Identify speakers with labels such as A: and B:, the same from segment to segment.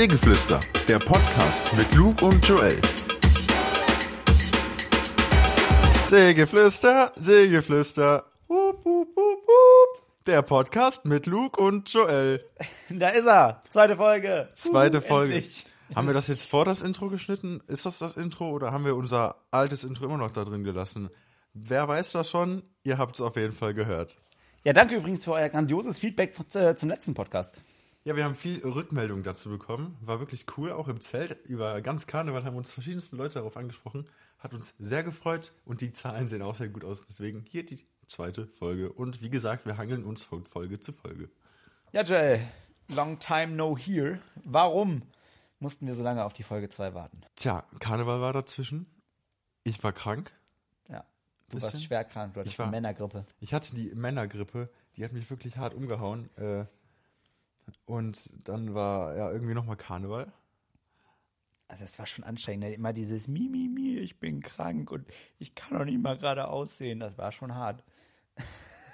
A: Sägeflüster, der Podcast mit Luke und Joel. Sägeflüster, Sägeflüster. Wup, wup, wup, wup. Der Podcast mit Luke und Joel.
B: Da ist er. Zweite Folge.
A: Zweite
B: Uh,
A: Folge.
B: endlich.
A: Haben wir das jetzt vor das Intro geschnitten? Ist das das Intro oder haben wir unser altes Intro immer noch da drin gelassen? Wer weiß das schon? Ihr habt es auf jeden Fall gehört.
B: Ja, danke übrigens für euer grandioses Feedback äh, zum letzten Podcast.
A: Ja, wir haben viel Rückmeldung dazu bekommen. War wirklich cool, auch im Zelt. Über ganz Karneval haben uns verschiedenste Leute darauf angesprochen. Hat uns sehr gefreut und die Zahlen sehen auch sehr gut aus. Deswegen hier die zweite Folge. Und wie gesagt, wir hangeln uns von Folge zu Folge.
B: Ja, Joel, long time no here. Warum mussten wir so lange auf die Folge 2 warten?
A: Tja, Karneval war dazwischen. Ich war krank.
B: Ja, du
A: Bisschen.
B: warst schwer krank, du hattest
A: Ich war-
B: eine Männergrippe.
A: Ich hatte die Männergrippe. Die hat mich wirklich hart umgehauen. Äh, und dann war ja irgendwie nochmal Karneval.
B: Also es war schon anstrengend, ne? immer dieses Mi, Mi, Mi, ich bin krank und ich kann doch nicht mal gerade aussehen. Das war schon hart.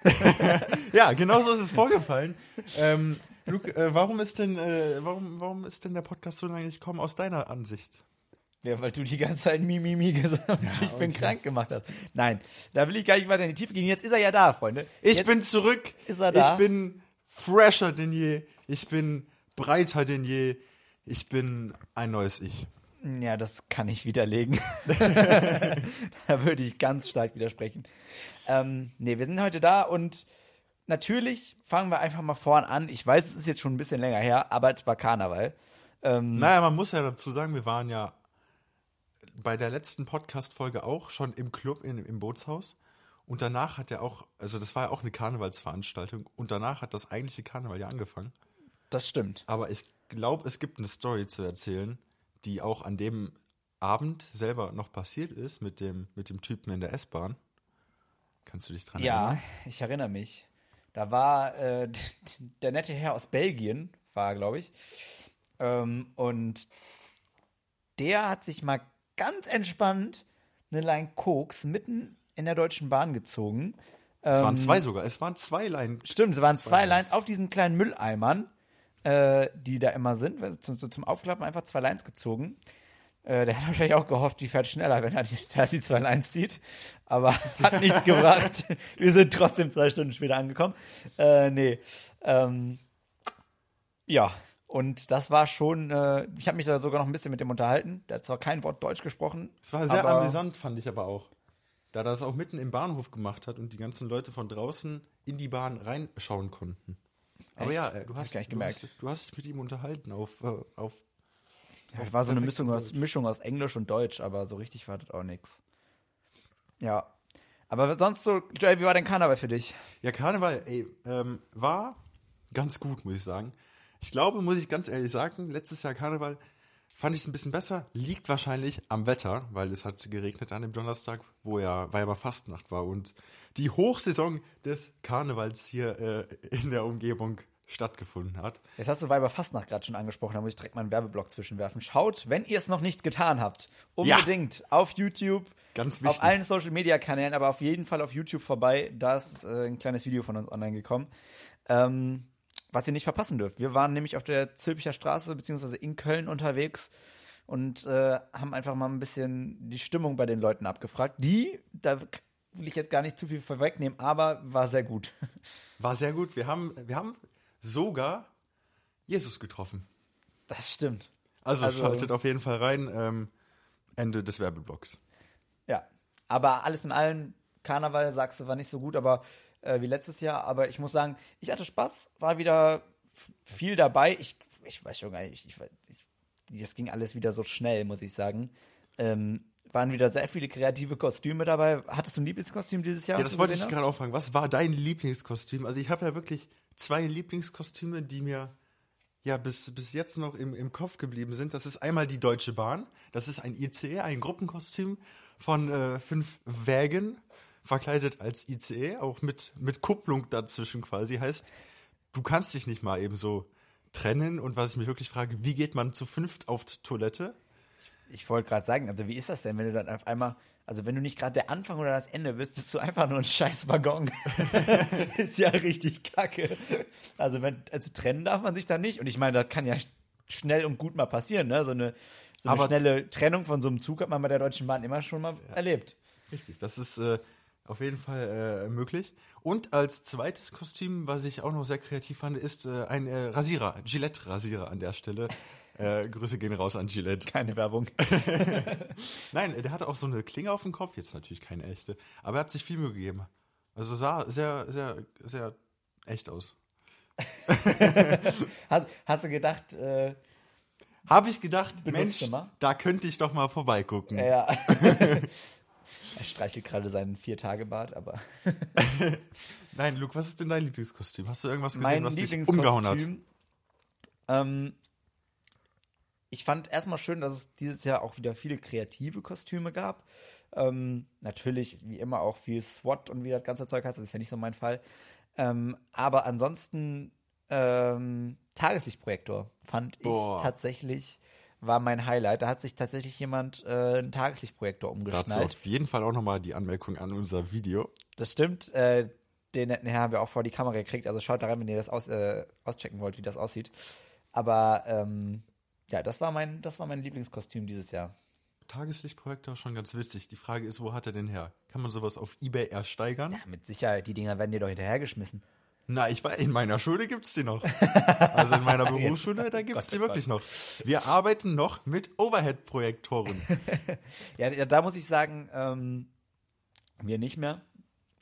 A: Ja, genau so ist es vorgefallen. ähm, Luke, äh, warum ist denn, äh, warum, warum ist denn der Podcast so lange nicht gekommen aus deiner Ansicht?
B: Ja, weil du die ganze Zeit Mi, Mi, Mi gesagt und ich bin krank gemacht hast. Nein, da will ich gar nicht weiter in die Tiefe gehen. Jetzt ist er ja da, Freunde.
A: Ich
B: Jetzt,
A: bin zurück.
B: ist er da?
A: Ich bin fresher denn je. Ich bin breiter denn je. Ich bin ein neues Ich.
B: Ja, das kann ich widerlegen. da würde ich ganz stark widersprechen. Ähm, nee, wir sind heute da und natürlich fangen wir einfach mal vorn an. Ich weiß, es ist jetzt schon ein bisschen länger her, aber es war Karneval. Ähm,
A: Naja, man muss ja dazu sagen, wir waren ja bei der letzten Podcast-Folge auch schon im Club in, im Bootshaus. Und danach hat ja auch, also das war ja auch eine Karnevalsveranstaltung. Und danach hat das eigentliche Karneval ja angefangen.
B: das stimmt.
A: Aber ich glaube, es gibt eine Story zu erzählen, die auch an dem Abend selber noch passiert ist mit dem, mit dem Typen in der S-Bahn. Kannst du dich dran
B: Ja,
A: erinnern?
B: ich erinnere mich. Da war äh, der nette Herr aus Belgien, war glaube ich. Ähm, und der hat sich mal ganz entspannt eine Line Koks mitten in der Deutschen Bahn gezogen.
A: Es waren
B: Ähm,
A: zwei sogar. Es waren zwei Leinen.
B: Stimmt, es waren zwei
A: Lines.
B: Lines auf diesen kleinen Mülleimern, äh, die da immer sind. Zum, zum Aufklappen einfach zwei Lines gezogen. Äh, der hat wahrscheinlich auch gehofft, die fährt schneller, wenn er die, da die zwei Lines zieht. Aber hat nichts gebracht. Wir sind trotzdem zwei Stunden später angekommen. Äh, nee. Ähm, ja, und das war schon, äh, ich habe mich da sogar noch ein bisschen mit dem unterhalten. Der hat zwar kein Wort Deutsch gesprochen.
A: Es war sehr
B: aber-
A: amüsant, fand ich aber auch. Da das auch mitten im Bahnhof gemacht hat und die ganzen Leute von draußen in die Bahn reinschauen konnten. Aber
B: Echt?
A: ja, äh, du hast, du,
B: gemerkt.
A: hast, du hast dich mit ihm unterhalten auf, äh, auf
B: Ja, das war so eine Mischung aus. Mischung aus Englisch und Deutsch, aber so richtig war das auch nix. Ja. Aber sonst so, Joel, wie war denn Karneval für dich?
A: Ja, Karneval, ey, ähm, war ganz gut, muss ich sagen. Ich glaube, muss ich ganz ehrlich sagen, letztes Jahr Karneval fand ich es ein bisschen besser. Liegt wahrscheinlich am Wetter, weil es hat geregnet an dem Donnerstag, wo ja, weil aber Fastnacht war und die Hochsaison des Karnevals hier äh, in der Umgebung stattgefunden hat.
B: Jetzt hast du Weiber Fastnacht gerade schon angesprochen, da muss ich direkt mal einen Werbeblock zwischenwerfen. Schaut, wenn ihr es noch nicht getan habt, unbedingt auf YouTube,
A: Ganz
B: auf allen Social Media Kanälen, aber auf jeden Fall auf YouTube vorbei. Da ist äh, ein kleines Video von uns online gekommen. Ähm, was ihr nicht verpassen dürft. Wir waren nämlich auf der Zülpicher Straße beziehungsweise in Köln unterwegs und äh, haben einfach mal ein bisschen die Stimmung bei den Leuten abgefragt. Die, da will ich jetzt gar nicht zu viel vorwegnehmen, aber war sehr gut.
A: War sehr gut. Wir haben, wir haben sogar Jesus getroffen.
B: Das stimmt.
A: Also,
B: Also-
A: schaltet auf jeden Fall rein. Ähm, Ende des Werbeblocks.
B: Ja, aber alles in allem, Karneval, sagst du, war nicht so gut, aber äh, wie letztes Jahr. Aber ich muss sagen, ich hatte Spaß, war wieder viel dabei. Ich, ich weiß schon gar nicht, ich, ich, das ging alles wieder so schnell, muss ich sagen. Ähm, waren wieder sehr viele kreative Kostüme dabei. Hattest du ein Lieblingskostüm dieses Jahr?
A: Ja,
B: was
A: das wollte ich gerade auch fragen. Was war dein Lieblingskostüm? Also ich habe ja wirklich zwei Lieblingskostüme, die mir ja bis, bis jetzt noch im, im Kopf geblieben sind. Das ist einmal die Deutsche Bahn. Das ist ein ICE, ein Gruppenkostüm von äh, fünf Wägen, verkleidet als ICE, auch mit, mit Kupplung dazwischen quasi. Heißt, du kannst dich nicht mal eben so trennen. Und was ich mich wirklich frage, wie geht man zu fünft auf die Toilette?
B: Ich wollte gerade sagen, also wie ist das denn, wenn du dann auf einmal, also wenn du nicht gerade der Anfang oder das Ende bist, bist du einfach nur ein scheiß Waggon. ist ja richtig kacke. Also wenn, also trennen darf man sich da nicht. Und ich meine, das kann ja schnell und gut mal passieren, ne? So eine, so eine schnelle Trennung von so einem Zug hat man bei der Deutschen Bahn immer schon mal erlebt.
A: Richtig, das ist äh, auf jeden Fall äh, möglich. Und als zweites Kostüm, was ich auch noch sehr kreativ fand, ist äh, ein äh, Rasierer, Gillette-Rasierer an der Stelle. Äh, Grüße gehen raus an Gillette.
B: Keine Werbung.
A: Nein, der hatte auch so eine Klinge auf dem Kopf, jetzt natürlich keine echte, aber er hat sich viel Mühe gegeben. Also sah sehr, sehr, sehr echt aus.
B: Hast, hast du gedacht, äh,
A: Habe ich gedacht, Mensch, da könnte ich doch mal vorbeigucken.
B: ja. er streichelt gerade seinen Vier-Tage-Bart, aber
A: Nein, Luke, was ist denn dein Lieblingskostüm? Hast du irgendwas gesehen,
B: mein
A: was dich umgehauen hat?
B: Lieblingskostüm. Ähm, ich fand erstmal schön, dass es dieses Jahr auch wieder viele kreative Kostüme gab. Ähm, natürlich, wie immer, auch viel SWAT und wie das ganze Zeug heißt. Das ist ja nicht so mein Fall. Ähm, aber ansonsten ähm, Tageslichtprojektor fand ich
A: Boah.
B: tatsächlich war mein Highlight. Da hat sich tatsächlich jemand äh, einen Tageslichtprojektor
A: Dazu
B: umgeschnallt.
A: auf jeden Fall auch nochmal die Anmerkung an unser Video.
B: Das stimmt. Äh, den netten Herr haben wir auch vor die Kamera gekriegt. Also schaut da rein, wenn ihr das aus, äh, auschecken wollt, wie das aussieht. Aber ähm, ja, das war mein, das war mein Lieblingskostüm dieses Jahr.
A: Tageslichtprojektor schon ganz witzig. Die Frage ist, wo hat er denn her? Kann man sowas auf Ebay ersteigern?
B: Ja, mit Sicherheit, die Dinger werden dir doch hinterhergeschmissen.
A: Na, ich war in meiner Schule gibt's die noch. Also in meiner Berufsschule, da gibt's
B: Gott,
A: die
B: oh
A: wirklich noch. Wir arbeiten noch mit Overhead-Projektoren.
B: Ja, da- muss ich sagen, ähm, wir nicht mehr.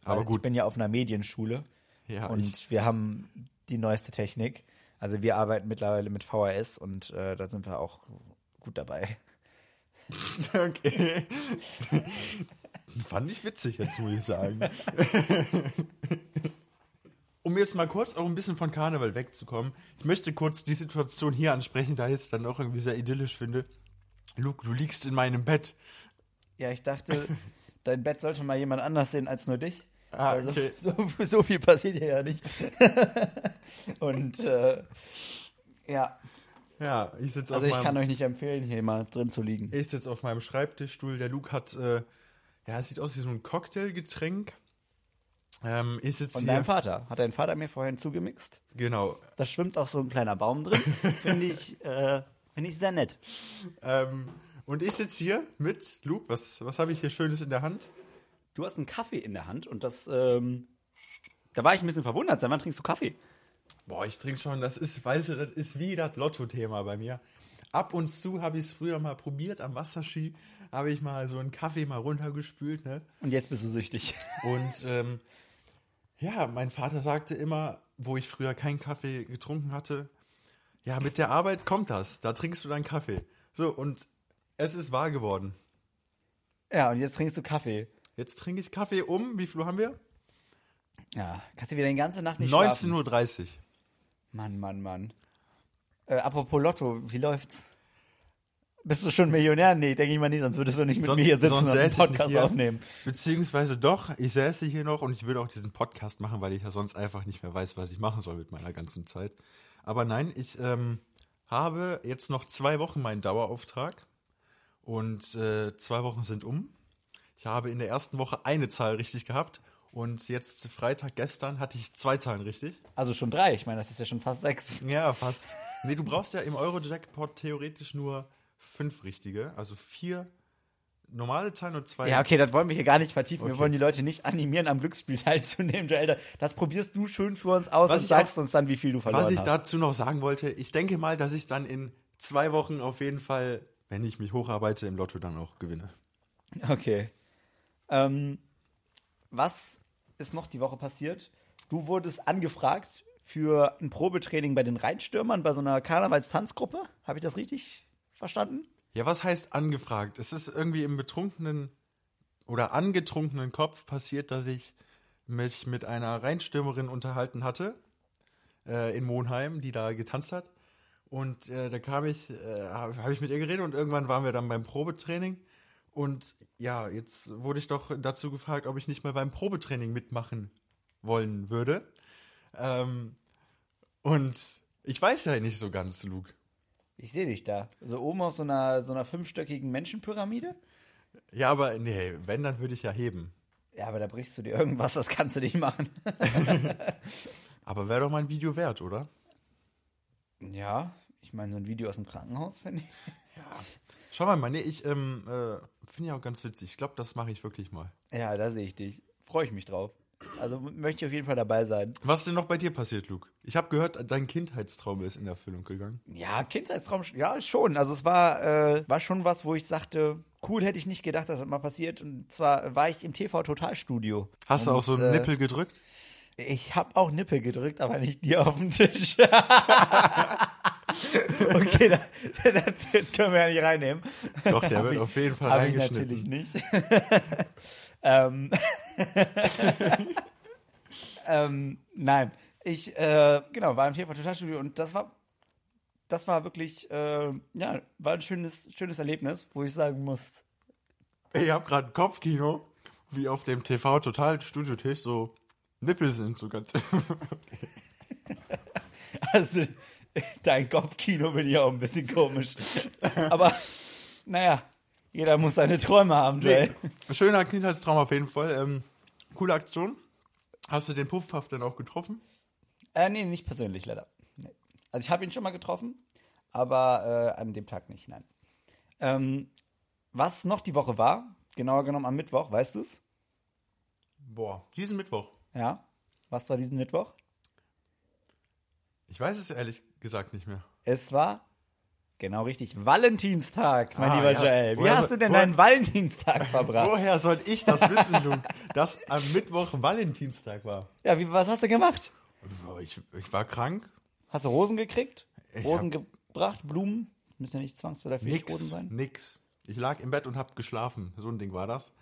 A: Aber gut.
B: Ich bin ja auf einer Medienschule
A: Ja,
B: und
A: ich,
B: wir haben die neueste Technik. Also wir arbeiten mittlerweile mit VHS und äh, da sind wir auch gut dabei.
A: okay. Fand ich witzig, jetzt muss ich sagen. Um jetzt mal kurz auch ein bisschen von Karneval wegzukommen, ich möchte kurz die Situation hier ansprechen, da ich es dann auch irgendwie sehr idyllisch finde. Luke, du liegst in meinem Bett.
B: Ja, ich dachte, dein Bett sollte mal jemand anders sehen als nur dich.
A: Ah,
B: Also,
A: okay.
B: so, so viel passiert hier ja nicht. Und äh, ja,
A: Ja, ich sitze
B: also
A: auf
B: ich
A: meinem
B: kann euch nicht empfehlen, hier mal drin zu liegen.
A: Ich sitze auf meinem Schreibtischstuhl. Der Luke hat, äh, ja, es sieht aus wie so ein Cocktailgetränk. Ähm, ich sitze
B: Von deinem Vater. Hat dein Vater mir vorhin zugemixt?
A: Genau.
B: Da schwimmt auch so ein kleiner Baum drin. Finde ich, äh, finde ich sehr nett.
A: Ähm, und ich sitze hier mit Luke. Was, was habe ich hier Schönes in der Hand?
B: Du hast einen Kaffee in der Hand und das, ähm, da war ich ein bisschen verwundert. Seit wann trinkst du Kaffee?
A: Boah, ich trinke schon. Das ist, weißt du, das ist wie das Lotto-Thema bei mir. Ab und zu habe ich es früher mal probiert am Wasserski. Habe ich mal so einen Kaffee mal runtergespült, ne?
B: Und jetzt bist du süchtig.
A: Und ähm, ja, mein Vater sagte immer, wo ich früher keinen Kaffee getrunken hatte, ja, mit der Arbeit kommt das, da trinkst du dann Kaffee. So, und es ist wahr geworden.
B: Ja, und jetzt trinkst du Kaffee.
A: Jetzt trinke ich Kaffee um, wie viel Uhr haben wir?
B: Ja, kannst du wieder die ganze Nacht nicht schlafen.
A: 19.30 Uhr.
B: Mann, Mann, Mann. Äh, apropos Lotto, wie läuft's? Bist du schon Millionär? Nee, denke ich mal nicht, sonst würdest du nicht mit
A: Sonst-
B: mir hier sitzen und einen Podcast
A: hier.
B: aufnehmen.
A: Beziehungsweise doch, ich säße hier noch und ich würde auch diesen Podcast machen, weil ich ja sonst einfach nicht mehr weiß, was ich machen soll mit meiner ganzen Zeit. Aber nein, ich ähm, habe jetzt noch zwei Wochen meinen Dauerauftrag und äh, zwei Wochen sind um. Ich habe in der ersten Woche eine Zahl richtig gehabt und jetzt Freitag gestern hatte ich zwei Zahlen richtig.
B: Also schon drei, ich meine, das ist ja schon fast sechs.
A: Ja, fast. Nee, du brauchst ja im Euro-Jackpot theoretisch nur fünf richtige, also vier normale Zahlen und zwei.
B: Ja, okay, das wollen wir hier gar nicht vertiefen. Wir
A: Okay.
B: wollen die Leute nicht animieren, am Glücksspiel teilzunehmen, Joel. Das probierst du schön für uns aus
A: Was
B: und sagst
A: auch-
B: uns dann, wie viel du verloren
A: Was ich
B: hast.
A: dazu noch sagen wollte, ich denke mal, dass ich dann in zwei Wochen auf jeden Fall, wenn ich mich hocharbeite, im Lotto dann auch gewinne.
B: Okay. Ähm, was ist noch die Woche passiert? Du wurdest angefragt für ein Probetraining bei den Rheinstürmern, bei so einer Karnevalstanzgruppe. Habe ich das richtig verstanden?
A: Ja, was heißt angefragt? Es ist irgendwie im betrunkenen oder angetrunkenen Kopf passiert, dass ich mich mit einer Rheinstürmerin unterhalten hatte äh, in Monheim, die da getanzt hat. Und äh, da kam ich, äh, habe hab ich mit ihr geredet und irgendwann waren wir dann beim Probetraining. Und ja, jetzt wurde ich doch dazu gefragt, ob ich nicht mal beim Probetraining mitmachen wollen würde. Ähm, und ich weiß ja nicht so ganz, Luke.
B: Ich sehe dich da. So oben auf so einer, so einer fünfstöckigen Menschenpyramide.
A: Ja, aber nee, wenn, dann würde ich ja heben.
B: Ja, aber da brichst du dir irgendwas, das kannst du nicht machen.
A: Aber wäre doch mal ein Video wert, oder?
B: Ja, Ich meine, so ein Video aus dem Krankenhaus, finde ich.
A: Schau mal, nee, ich ähm, äh, finde ja auch ganz witzig. Ich glaube, das mache ich wirklich mal.
B: Ja, da sehe ich dich. Freue ich mich drauf. Also möchte ich auf jeden Fall dabei sein.
A: Was ist denn noch bei dir passiert, Luke? Ich habe gehört, dein Kindheitstraum ist in Erfüllung gegangen.
B: Ja, Kindheitstraum, ja, schon. Also es war, äh, war schon was, wo ich sagte, cool, hätte ich nicht gedacht, dass das mal passiert. Und zwar war ich im TV-Totalstudio.
A: Hast du auch so einen
B: äh,
A: Nippel gedrückt?
B: Ich habe auch Nippel gedrückt, aber nicht dir auf den Tisch. okay, da, da, können wir ja nicht reinnehmen.
A: Doch, der
B: Hab
A: wird
B: ich-
A: auf jeden Fall
B: ich
A: reingeschnitten.
B: natürlich nicht. ähm, ähm, nein, ich äh, genau war im TV Totalstudio und das war das war wirklich äh, ja war ein schönes schönes Erlebnis, wo ich sagen muss,
A: Ich habe gerade Kopfkino, wie auf dem TV total Studiotisch so Nippel sind so ganz.
B: also dein Kopfkino bin ich auch ein bisschen komisch, aber naja, jeder muss seine Träume haben, Joel.
A: Schöner Kindheitstraum auf jeden Fall. Ähm, coole Aktion. Hast du den Puffpuff dann auch getroffen?
B: Äh, nee, nicht persönlich, leider. Nee. Also ich habe ihn schon mal getroffen, aber äh, an dem Tag nicht, nein. Ähm, was noch die Woche war, genauer genommen am Mittwoch, weißt du es?
A: Boah, diesen Mittwoch.
B: Ja. Was war diesen Mittwoch?
A: Ich weiß es ehrlich gesagt nicht mehr.
B: Es war genau richtig Valentinstag, mein
A: Ah,
B: lieber
A: ja.
B: Joel. Wie
A: Woher
B: hast du denn
A: woher-
B: deinen Valentinstag verbracht?
A: Woher soll ich das wissen, Luke, dass am Mittwoch Valentinstag war?
B: Ja, wie, was hast du gemacht?
A: Boah, Ich, ich war krank.
B: Hast du Rosen gekriegt?
A: Ich
B: Rosen gebracht? Blumen? Müssen ja nicht zwangsläufig. Rosen sein.
A: Nix. Ich lag im Bett und hab geschlafen. So ein Ding war das.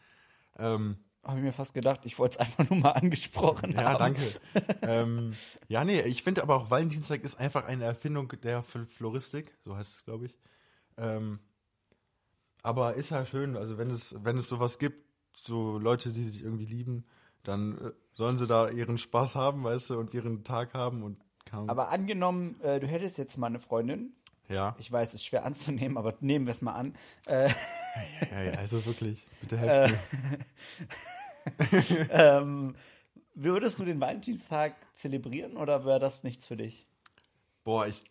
A: Ähm,
B: Habe ich mir fast gedacht, ich wollte es einfach nur mal angesprochen
A: Ja,
B: haben.
A: danke. ähm, ja, nee, ich finde aber auch Valentinstag ist einfach eine Erfindung der Floristik, so heißt es, glaube ich. Ähm, aber ist ja schön, also wenn es, wenn es sowas gibt, so Leute, die sich irgendwie lieben, dann äh, sollen sie da ihren Spaß haben, weißt du, und ihren Tag haben und kann,
B: Aber angenommen, äh, du hättest jetzt mal eine Freundin,
A: ja,
B: ich weiß, es ist schwer anzunehmen, aber nehmen wir es mal an. Äh,
A: ja, ja, also wirklich, bitte helft mir.
B: ähm, würdest du den Valentinstag zelebrieren oder wäre das nichts für dich?
A: Boah, ich,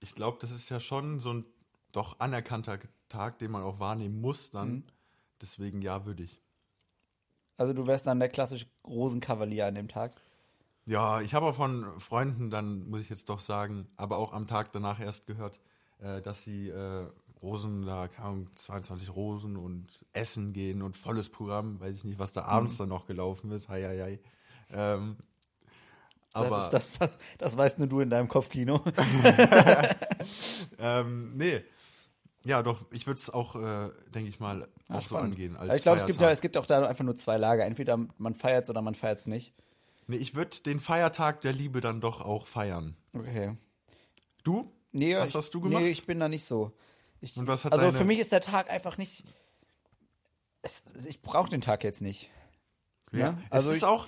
A: ich glaube, das ist ja schon so ein doch anerkannter Tag, den man auch wahrnehmen muss dann. Deswegen ja, würde ich.
B: Also du wärst dann der klassische Rosenkavalier an dem Tag.
A: Ja, ich habe auch von Freunden dann, muss ich jetzt doch sagen, aber auch am Tag danach erst gehört, äh, dass sie äh, Rosen, da Ahnung, 22 Rosen und essen gehen und volles Programm, weiß ich nicht, was da abends dann noch gelaufen ist, hei, hei, hei. Ähm, aber,
B: das, ist das, das weißt nur du in deinem Kopfkino.
A: ähm, nee, ja doch, ich würde es auch, äh, denke ich mal, auch so
B: Spannend.
A: angehen.
B: Ich glaube, es gibt, ja, es gibt auch da einfach nur zwei Lager. Entweder man feiert es oder man feiert es nicht.
A: Nee, ich würde den Feiertag der Liebe dann doch auch feiern.
B: Okay.
A: Du?
B: Nee,
A: Was
B: ich,
A: hast du gemacht?
B: Nee, ich bin da nicht so. Ich, also
A: deine-
B: für mich ist der Tag einfach nicht. Es, ich brauche den Tag jetzt nicht.
A: Ja,
B: Ja,
A: also es ist
B: ich-
A: auch,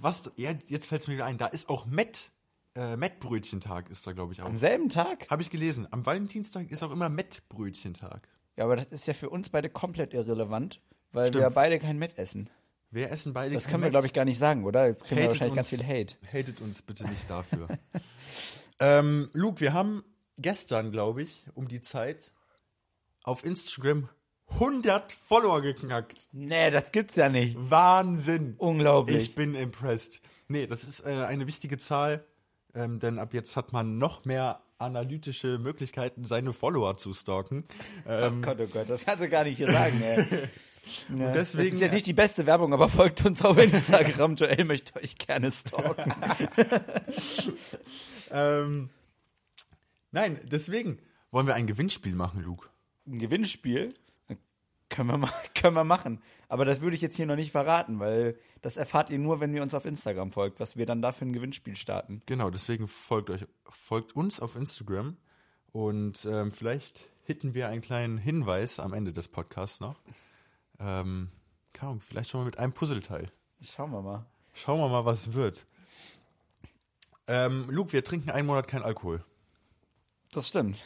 A: was, ja, jetzt fällt es mir wieder ein, da ist auch Met, äh, Mettbrötchentag ist da, glaube ich, auch.
B: Am selben Tag?
A: Habe ich gelesen. Am Valentinstag ist auch immer Mettbrötchentag.
B: Ja, aber das ist ja für uns beide komplett irrelevant, weil
A: Stimmt.
B: wir beide kein Met essen.
A: Wir essen beide
B: Das können wir, glaube ich, gar nicht sagen, oder? Jetzt kriegen wir
A: Hatet
B: wahrscheinlich ganz
A: uns-
B: viel Hate.
A: Hatet uns bitte nicht dafür. ähm, Luke, wir haben gestern, glaube ich, um die Zeit auf Instagram 100 Follower geknackt.
B: Nee, das gibt's ja nicht.
A: Wahnsinn.
B: Unglaublich.
A: Ich bin impressed. Nee, das ist äh, eine wichtige Zahl, ähm, denn ab jetzt hat man noch mehr analytische Möglichkeiten, seine Follower zu stalken. Ähm,
B: Gott, oh Gott, das kannst du gar nicht hier sagen, ey. Ja.
A: deswegen-
B: das ist jetzt nicht die beste Werbung, aber folgt uns auf Instagram. Joel möchte euch gerne stalken.
A: ähm, nein, deswegen wollen wir ein Gewinnspiel machen, Luke.
B: Ein Gewinnspiel können wir, können wir machen. Aber das würde ich jetzt hier noch nicht verraten, weil das erfahrt ihr nur, wenn ihr uns auf Instagram folgt, was wir dann da für ein Gewinnspiel starten.
A: Genau, deswegen folgt euch, folgt uns auf Instagram und ähm, vielleicht hitten wir einen kleinen Hinweis am Ende des Podcasts noch. Ähm, Ahnung, vielleicht schon mal mit einem Puzzleteil.
B: Schauen wir mal.
A: Schauen wir mal, was wird. Ähm, Luke, wir trinken einen Monat kein Alkohol.
B: Das stimmt.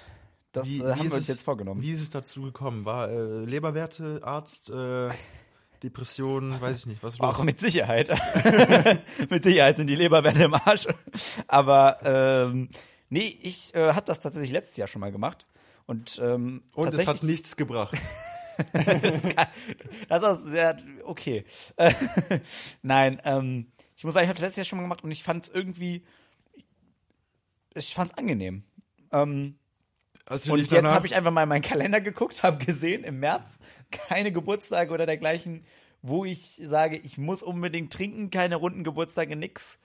B: Das
A: Wie-
B: äh, haben
A: ist
B: wir uns
A: es-
B: jetzt vorgenommen.
A: Wie ist es dazu gekommen? War äh, Leberwerte, Arzt, äh, Depression, weiß ich nicht, was los?
B: Auch mit Sicherheit. mit Sicherheit sind die Leberwerte im Arsch. Aber ähm, Nee, ich äh, habe das tatsächlich letztes Jahr schon mal gemacht. Und, ähm,
A: Und es hat nichts gebracht.
B: Das ist auch sehr okay. Äh, Nein, ähm, ich muss sagen, ich habe das letztes Jahr schon mal gemacht und ich fand es irgendwie, ich fand es angenehm. Ähm, und jetzt habe ich einfach mal in meinen Kalender geguckt, habe gesehen, im März keine Geburtstage oder dergleichen, wo ich sage, ich muss unbedingt trinken, keine runden Geburtstage, nix.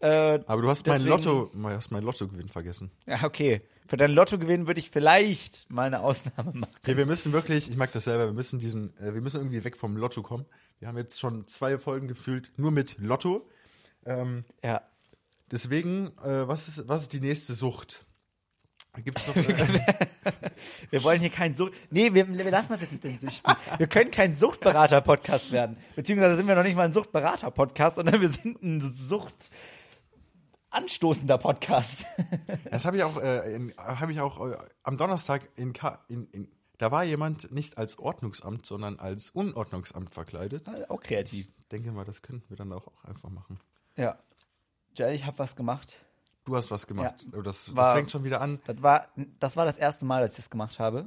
B: Äh,
A: Aber du hast mein
B: deswegen-
A: Lotto, du hast mein Lottogewinn vergessen.
B: ja, okay. Für deinen Lottogewinn würde ich vielleicht mal eine Ausnahme machen.
A: Okay, wir müssen wirklich, ich mag das selber, wir müssen diesen, äh, wir müssen irgendwie weg vom Lotto kommen. Wir haben jetzt schon zwei Folgen gefühlt nur mit Lotto. Ähm,
B: Ja.
A: deswegen, äh, was ist, was ist die nächste Sucht? Gibt es noch? Äh,
B: Wir wollen hier keinen Sucht. Nee, wir, wir lassen das jetzt mit den Süchten. Wir können kein Suchtberater-Podcast werden. Beziehungsweise sind wir noch nicht mal ein Suchtberater-Podcast, sondern wir sind ein Sucht anstoßender Podcast.
A: das habe ich auch, äh, habe ich auch äh, am Donnerstag in, Ka in, in, da war jemand nicht als Ordnungsamt, sondern als Unordnungsamt verkleidet.
B: Auch kreativ.
A: Ich denke mal, das könnten wir dann auch, auch einfach machen.
B: Ja. Joel, ich habe was gemacht.
A: Du hast was gemacht. Oh, Das, das
B: War-
A: fängt schon wieder an.
B: Das war, das war das erste Mal, dass ich das gemacht habe.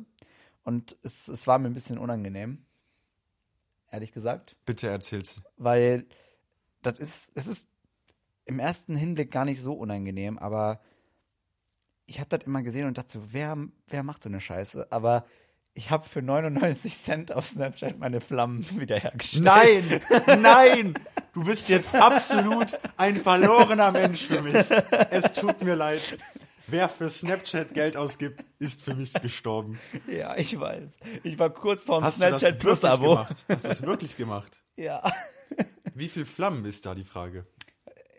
B: Und es, es war mir ein bisschen unangenehm. Ehrlich gesagt.
A: Bitte erzähl's.
B: weil das ist, es ist im ersten Hinblick gar nicht so unangenehm, aber ich habe das immer gesehen und dachte so, wer, wer macht so eine Scheiße? Aber ich habe für 99 Cent auf Snapchat meine Flammen wiederhergestellt.
A: Nein, nein, du bist jetzt absolut ein verlorener Mensch für mich. Es tut mir leid. Wer für Snapchat Geld ausgibt, ist für mich gestorben.
B: Ja, ich weiß. Ich war kurz vorm
A: Hast
B: Snapchat Plus Abo.
A: gemacht? Hast du das wirklich gemacht?
B: Ja.
A: Wie viel Flammen ist da die Frage?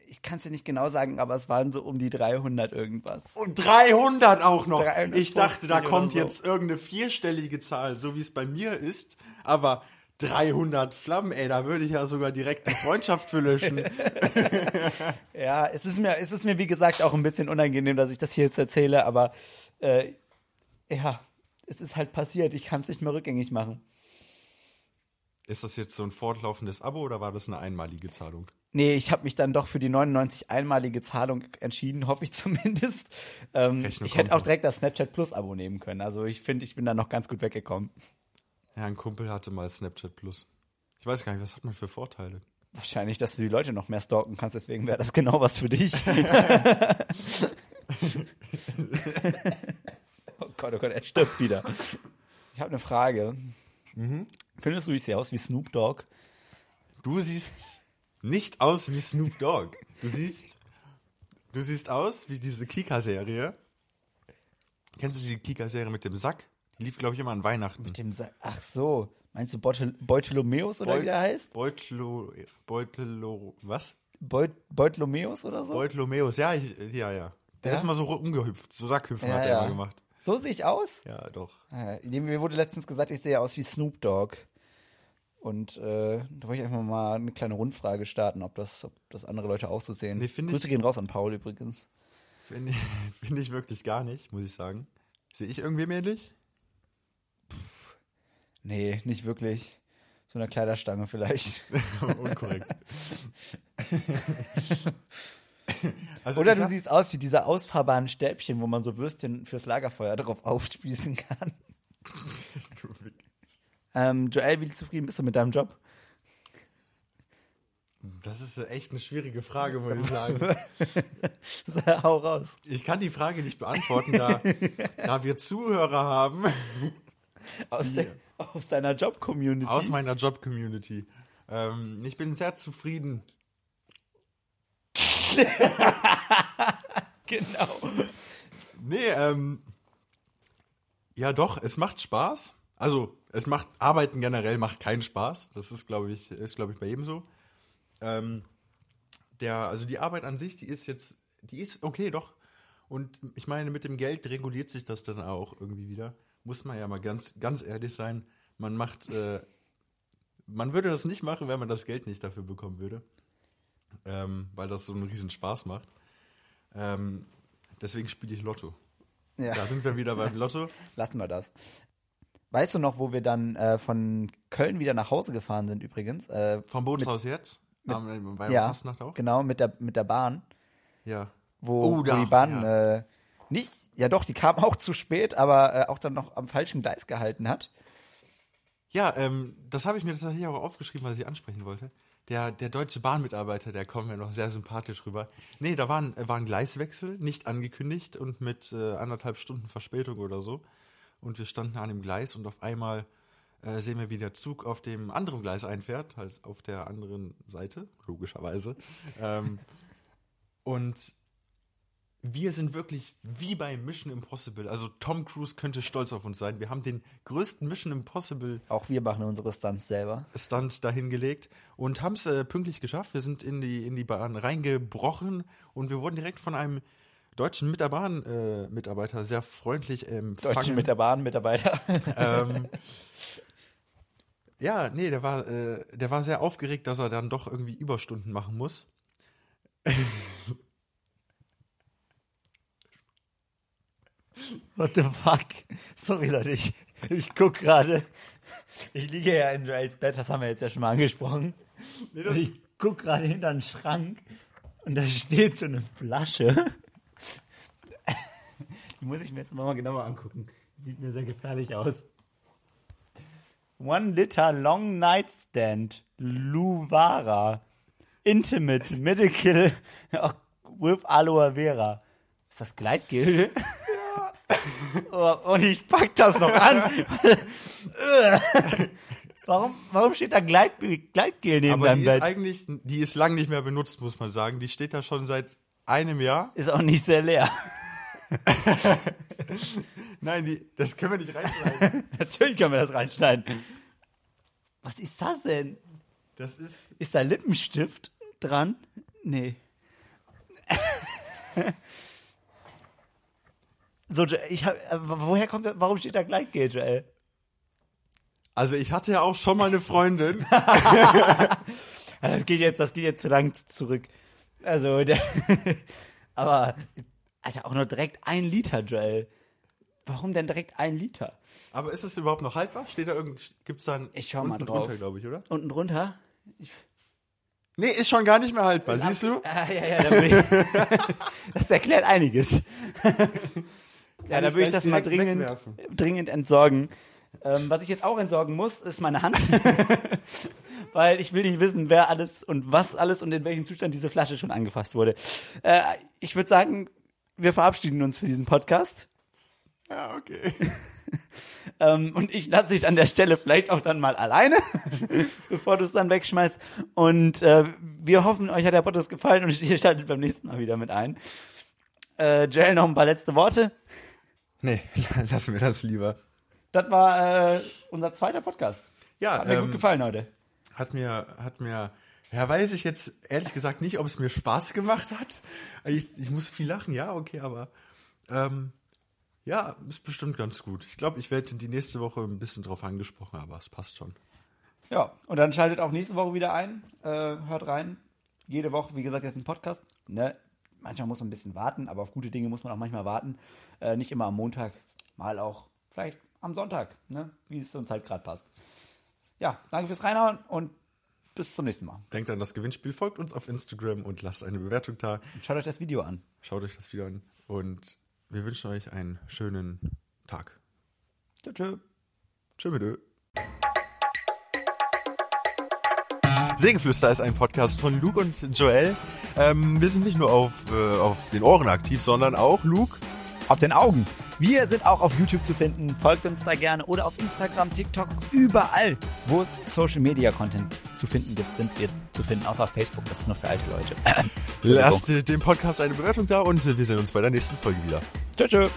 B: Ich kann es dir nicht genau sagen, aber es waren so um die 300 irgendwas.
A: Und 300 auch noch.
B: 350
A: Ich dachte, da kommt
B: so.
A: jetzt irgendeine vierstellige Zahl, so wie es bei mir ist. Aber 300 Flammen, ey, da würde ich ja sogar direkt eine Freundschaft für löschen.
B: Ja, es ist mir, es ist mir wie gesagt auch ein bisschen unangenehm, dass ich das hier jetzt erzähle, aber äh, ja, es ist halt passiert. Ich kann es nicht mehr rückgängig machen.
A: Ist das jetzt so ein fortlaufendes Abo oder war das eine einmalige Zahlung?
B: Nee, ich habe mich dann doch für die 99 einmalige Zahlung entschieden, hoffe ich zumindest. Ähm, ich hätte auch direkt das Snapchat Plus Abo nehmen können. Also ich finde, ich bin da noch ganz gut weggekommen.
A: Ja, ein Kumpel hatte mal Snapchat Plus. Ich weiß gar nicht, was hat man für Vorteile?
B: Wahrscheinlich, dass du die Leute noch mehr stalken kannst, deswegen wäre das genau was für dich. oh Gott, oh Gott, er stirbt wieder. Ich habe eine Frage.
A: Mhm.
B: Findest du, ich sehe aus wie Snoop Dogg?
A: Du siehst nicht aus wie Snoop Dogg. Du siehst, du siehst aus wie diese Kika-Serie. Kennst du die Kika-Serie mit dem Sack? Lief, glaube ich, immer an Weihnachten.
B: Mit dem Sa Ach so, meinst du Beutel Beutelomeus oder wie der heißt?
A: Beutelo, Beutelo, was?
B: Beut Beutelomeus oder so?
A: Beutlomeus, ja, ich, ja, ja. Der
B: Ja?
A: ist immer so rumgehüpft, so Sackhüpfen
B: Ja,
A: hat er
B: ja.
A: immer gemacht.
B: So sehe ich aus?
A: Ja, doch.
B: Äh, Mir wurde letztens gesagt, ich sehe aus wie Snoop Dogg. Und äh, da wollte ich einfach mal eine kleine Rundfrage starten, ob das, ob das andere Leute auch so sehen.
A: Nee,
B: Grüße
A: ich-
B: gehen raus an Paul übrigens.
A: Finde ich, find ich wirklich gar nicht, muss ich sagen. Sehe ich irgendwie ähnlich?
B: Nee, nicht wirklich. So eine Kleiderstange vielleicht.
A: Unkorrekt. also
B: Oder du siehst aus wie diese ausfahrbaren Stäbchen, wo man so Würstchen fürs Lagerfeuer drauf aufspießen kann. Ähm, Joel, wie zufrieden bist du mit deinem Job?
A: Das ist echt eine schwierige Frage, muss ich sagen.
B: Hau raus.
A: Ich kann die Frage nicht beantworten, da, da wir Zuhörer haben
B: Aus, der, aus deiner Job-Community.
A: aus meiner Job-Community. Ähm, ich bin sehr zufrieden.
B: genau.
A: Nee, ähm, ja doch, es macht Spaß. Also, es macht, Arbeiten generell macht keinen Spaß. Das ist, glaube ich, ist, glaube ich, bei jedem so. Ähm, der, also die Arbeit an sich, die ist jetzt, die ist okay, doch. Und ich meine, mit dem Geld reguliert sich das dann auch irgendwie wieder. Muss man ja mal ganz, ganz ehrlich sein. Man macht, äh, man würde das nicht machen, wenn man das Geld nicht dafür bekommen würde. Ähm, weil das so einen riesen Spaß macht. Ähm, deswegen spiele ich Lotto.
B: Ja.
A: Da sind wir wieder beim Lotto.
B: Lassen wir das. Weißt du noch, wo wir dann äh, von Köln wieder nach Hause gefahren sind übrigens? Äh,
A: Vom Bootshaus jetzt? Am, bei
B: ja,
A: Fastnacht auch?
B: genau, mit der, mit der Bahn,
A: Ja.
B: wo,
A: Oh,
B: wo
A: da-
B: die Bahn
A: ja.
B: äh, nicht, ja doch, die kam auch zu spät, aber äh, auch dann noch am falschen Gleis gehalten hat.
A: Ja, ähm, das habe ich mir tatsächlich auch aufgeschrieben, was ich ansprechen wollte. Der, der deutsche Bahnmitarbeiter, der kommt mir noch sehr sympathisch rüber. Nee, da war ein, war ein Gleiswechsel, nicht angekündigt und mit äh, anderthalb Stunden Verspätung oder so. Und wir standen an dem Gleis und auf einmal äh, sehen wir, wie der Zug auf dem anderen Gleis einfährt, heißt auf der anderen Seite, logischerweise. ähm, und wir sind wirklich wie bei Mission Impossible. Also Tom Cruise könnte stolz auf uns sein. Wir haben den größten Mission Impossible
B: Auch wir machen unsere Stunts selber.
A: Stunt dahingelegt und haben es äh, pünktlich geschafft. Wir sind in die, in die Bahn reingebrochen und wir wurden direkt von einem deutschen Mit der Bahn äh, Mitarbeiter sehr freundlich empfangen.
B: Deutschen mit der Bahn Mitarbeiter.
A: ähm, ja, nee, der war, äh, der war sehr aufgeregt, dass er dann doch irgendwie Überstunden machen muss.
B: What the fuck? Sorry, Leute, ich, ich guck gerade. Ich liege ja in Joels Bett, das haben wir jetzt ja schon mal angesprochen. Und ich guck gerade hinter einen Schrank und da steht so eine Flasche. Die muss ich mir jetzt mal genauer angucken. Sieht mir sehr gefährlich aus. One Liter Long Nightstand Luvara Intimate Medical with Aloe Vera. Ist das Gleitgel? Oh, und ich pack das noch an. warum, warum steht da Gleit, Gleitgel neben
A: Aber
B: deinem
A: die
B: Bett?
A: ist eigentlich, die ist lang nicht mehr benutzt, muss man sagen. Die steht da schon seit einem Jahr.
B: Ist auch nicht sehr leer.
A: Nein, die, das können wir nicht reinschneiden.
B: Natürlich können wir das reinschneiden. Was ist das denn?
A: Das ist,
B: Ist da Lippenstift dran? Nee. So, ich hab, äh, woher kommt warum steht da Gleitgel, Joel?
A: also ich hatte ja auch schon mal eine Freundin.
B: Das geht jetzt, das geht jetzt zu lang zurück. Also, der, aber, Alter, auch nur direkt ein Liter, Joel. Warum denn direkt ein Liter?
A: Aber ist es überhaupt noch haltbar? Steht da irgend, gibt's da einen
B: Ich schau mal drauf.
A: drunter, glaube ich, oder?
B: Unten drunter?
A: Nee, ist schon gar nicht mehr haltbar, siehst du?
B: Ah, ja, ja, da will ich, das erklärt einiges. Ja, da würde ich das mal dringend,
A: wegwerfen.
B: dringend entsorgen. Ähm, was ich jetzt auch entsorgen muss, ist meine Hand. Weil ich will nicht wissen, wer alles und was alles und in welchem Zustand diese Flasche schon angefasst wurde. Äh, ich würde sagen, wir verabschieden uns für diesen Podcast.
A: Ja, okay.
B: Ähm, und ich lasse dich an der Stelle vielleicht auch dann mal alleine, bevor du es dann wegschmeißt. Und äh, wir hoffen, euch hat der Podcast gefallen und ihr schaltet beim nächsten Mal wieder mit ein. Äh, Joel, noch ein paar letzte Worte.
A: Nee, lassen wir das lieber.
B: Das war äh, unser zweiter Podcast.
A: Ja,
B: Hat mir
A: ähm,
B: gut gefallen heute.
A: Hat mir, hat mir, ja, weiß ich jetzt ehrlich gesagt nicht, ob es mir Spaß gemacht hat. Ich, ich muss viel lachen, ja, okay, aber ähm, ja, ist bestimmt ganz gut. Ich glaube, ich werde die nächste Woche ein bisschen drauf angesprochen, aber es passt schon.
B: Ja, und dann schaltet auch nächste Woche wieder ein. Äh, hört rein. Jede Woche, wie gesagt, jetzt ein Podcast. Ne? Manchmal muss man ein bisschen warten, aber auf gute Dinge muss man auch manchmal warten. Äh, nicht immer am Montag, mal auch vielleicht am Sonntag, ne? wie es uns halt gerade passt. Ja, danke fürs Reinhauen und bis zum nächsten Mal.
A: Denkt an das Gewinnspiel, folgt uns auf Instagram und lasst eine Bewertung da.
B: Und schaut euch das Video an.
A: Schaut euch das Video an und wir wünschen euch einen schönen Tag.
B: Tschö, tschö.
A: Tschö mit Ö. Segenflüster ist ein Podcast von Luke und Joel. Ähm, wir sind nicht nur auf, äh, auf den Ohren aktiv, sondern auch, Luke,
B: Auf den Augen. Wir sind auch auf YouTube zu finden. Folgt uns da gerne oder auf Instagram, TikTok, überall, wo es Social Media Content zu finden gibt, sind wir zu finden. Außer auf Facebook, das ist nur für alte Leute.
A: lasst dem Podcast eine Bewertung da und wir sehen uns bei der nächsten Folge wieder.
B: Tschö, tschö.